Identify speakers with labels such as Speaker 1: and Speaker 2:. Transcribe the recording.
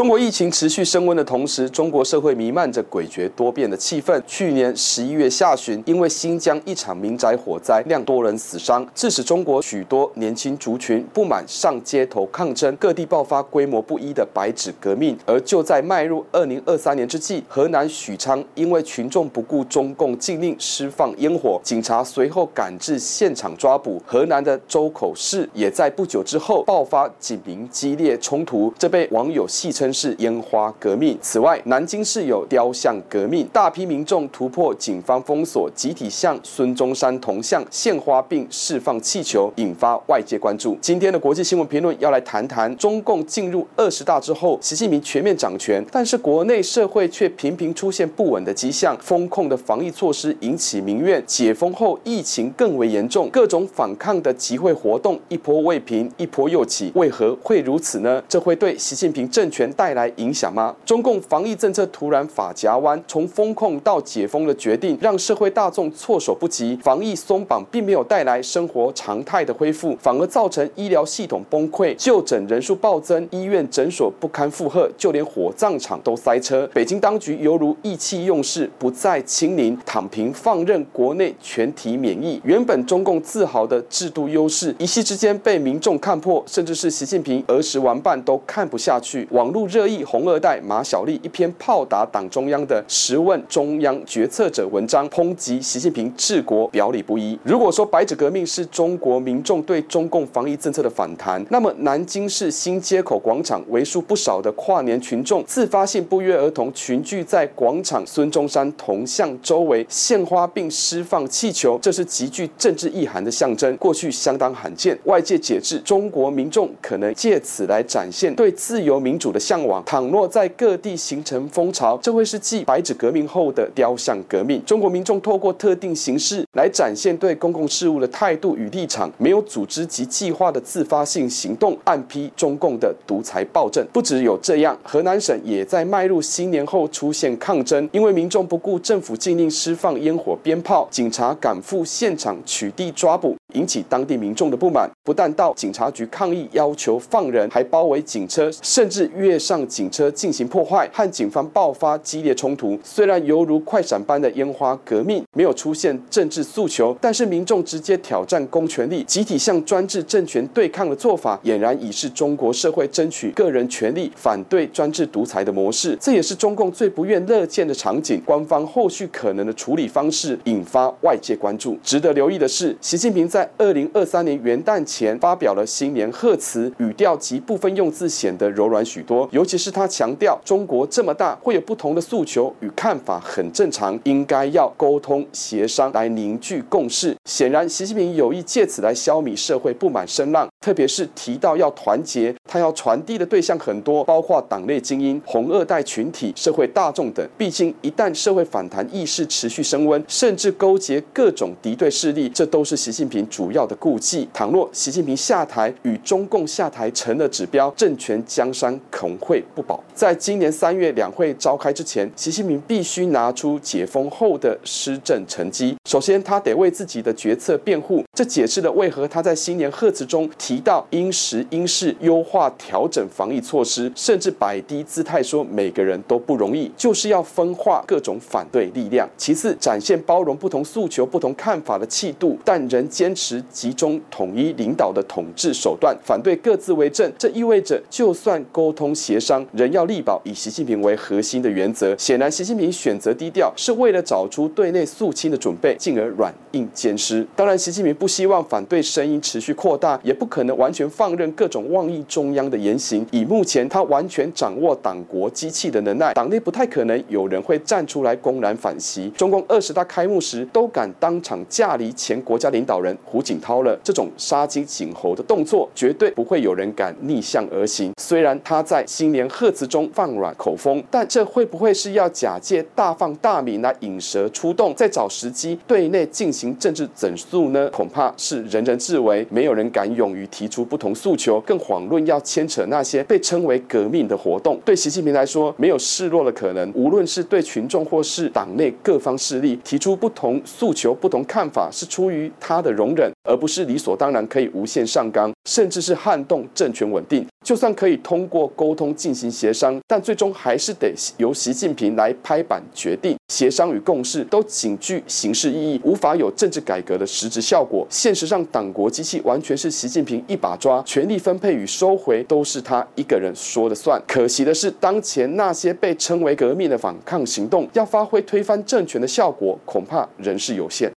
Speaker 1: 中国疫情持续升温的同时，中国社会弥漫着诡谲多变的气氛。去年十一月下旬，因为新疆一场民宅火灾，酿多人死伤，致使中国许多年轻族群不满上街头抗争，各地爆发规模不一的白纸革命。而就在迈入二零二三年之际，河南许昌因为群众不顾中共禁令释放烟火，警察随后赶至现场抓捕。河南的周口市也在不久之后爆发警民激烈冲突，这被网友戏称。是烟花革命。此外，南京市有雕像革命，大批民众突破警方封锁，集体向孙中山铜像献花并释放气球，引发外界关注。今天的国际新闻评论要来谈谈中共进入二十大之后，习近平全面掌权，但是国内社会却频频出现不稳的迹象，封控的防疫措施引起民怨，解封后疫情更为严重，各种反抗的集会活动一波未平，一波又起，为何会如此呢？这会对习近平政权带来影响吗？中共防疫政策突然发夹弯，从封控到解封的决定让社会大众措手不及。防疫松绑并没有带来生活常态的恢复，反而造成医疗系统崩溃，就诊人数暴增，医院诊所不堪负荷，就连火葬场都塞车。北京当局犹如意气用事，不再清零，躺平放任国内全体免疫。原本中共自豪的制度优势，一夕之间被民众看破，甚至是习近平儿时玩伴都看不下去。网络。热议红二代马小丽一篇炮打党中央的十问中央决策者文章，抨击习近平治国表里不一。如果说白纸革命是中国民众对中共防疫政策的反弹，那么南京市新街口广场为数不少的跨年群众自发性不约而同群聚在广场孙中山铜像周围献花并释放气球，这是极具政治意涵的象征，过去相当罕见。外界解释，中国民众可能借此来展现对自由民主的。向往，倘若在各地形成风潮，这会是继白纸革命后的雕像革命。中国民众透过特定形式来展现对公共事务的态度与立场，没有组织及计划的自发性行动，暗批中共的独裁暴政。不只有这样，河南省也在迈入新年后出现抗争，因为民众不顾政府禁令施放烟火鞭炮，警察赶赴现场取缔抓捕。引起当地民众的不满，不但到警察局抗议，要求放人，还包围警车，甚至越上警车进行破坏，和警方爆发激烈冲突。虽然犹如快闪般的烟花革命没有出现政治诉求，但是民众直接挑战公权力，集体向专制政权对抗的做法，俨然已是中国社会争取个人权利、反对专制独裁的模式。这也是中共最不愿乐见的场景。官方后续可能的处理方式引发外界关注。值得留意的是，习近平在二零二三年元旦前发表了新年贺词，语调及部分用字显得柔软许多。尤其是他强调，中国这么大，会有不同的诉求与看法，很正常，应该要沟通协商来凝聚共识。显然，习近平有意借此来消弭社会不满声浪，特别是提到要团结，他要传递的对象很多，包括党内精英、红二代群体、社会大众等。毕竟，一旦社会反弹意识持续升温，甚至勾结各种敌对势力，这都是习近平。主要的顾忌，倘若习近平下台与中共下台成了指标，政权江山恐会不保。在今年三月两会召开之前，习近平必须拿出解封后的施政成绩。首先，他得为自己的决策辩护，这解释了为何他在新年贺词中提到因时因势优化调整防疫措施，甚至摆低姿态说每个人都不容易，就是要分化各种反对力量。其次，展现包容不同诉求、不同看法的气度，但仍坚持。集中统一领导的统治手段，反对各自为政。这意味着，就算沟通协协商，仍要力保以习近平为核心的原则。显然，习近平选择低调，是为了找出对内肃清的准备，进而软硬兼施。当然，习近平不希望反对声音持续扩大，也不可能完全放任各种妄议中央的言行。以目前他完全掌握党国机器的能耐，党内不太可能有人会站出来公然反习。中共二十大开幕时，都敢当场架离前国家领导人。胡锦涛了这种杀鸡儆猴的动作，绝对不会有人敢逆向而行。虽然他在新年贺词中放软口风，但这会不会是要假借大放大米来引蛇出洞，再找时机对内进行政治整肃呢？恐怕是人人自危，没有人敢勇于提出不同诉求，更遑论要牵扯那些被称为革命的活动。对习近平来说，没有示弱的可能。无论是对群众或是党内各方势力提出不同诉求、不同看法，是出于他的容忍，而不是理所当然可以无限上纲，甚至是撼动政权稳定。就算可以通过沟通进行协商，但最终还是得由习近平来拍板决定。协商与共识都仅具形式意义，无法有政治改革的实质效果。现实上，党国机器完全是习近平一把抓，权力分配与收回都是他一个人说了算。可惜的是，当前那些被称为革命的反抗行动，要发挥推翻政权的效果，恐怕仍是有限。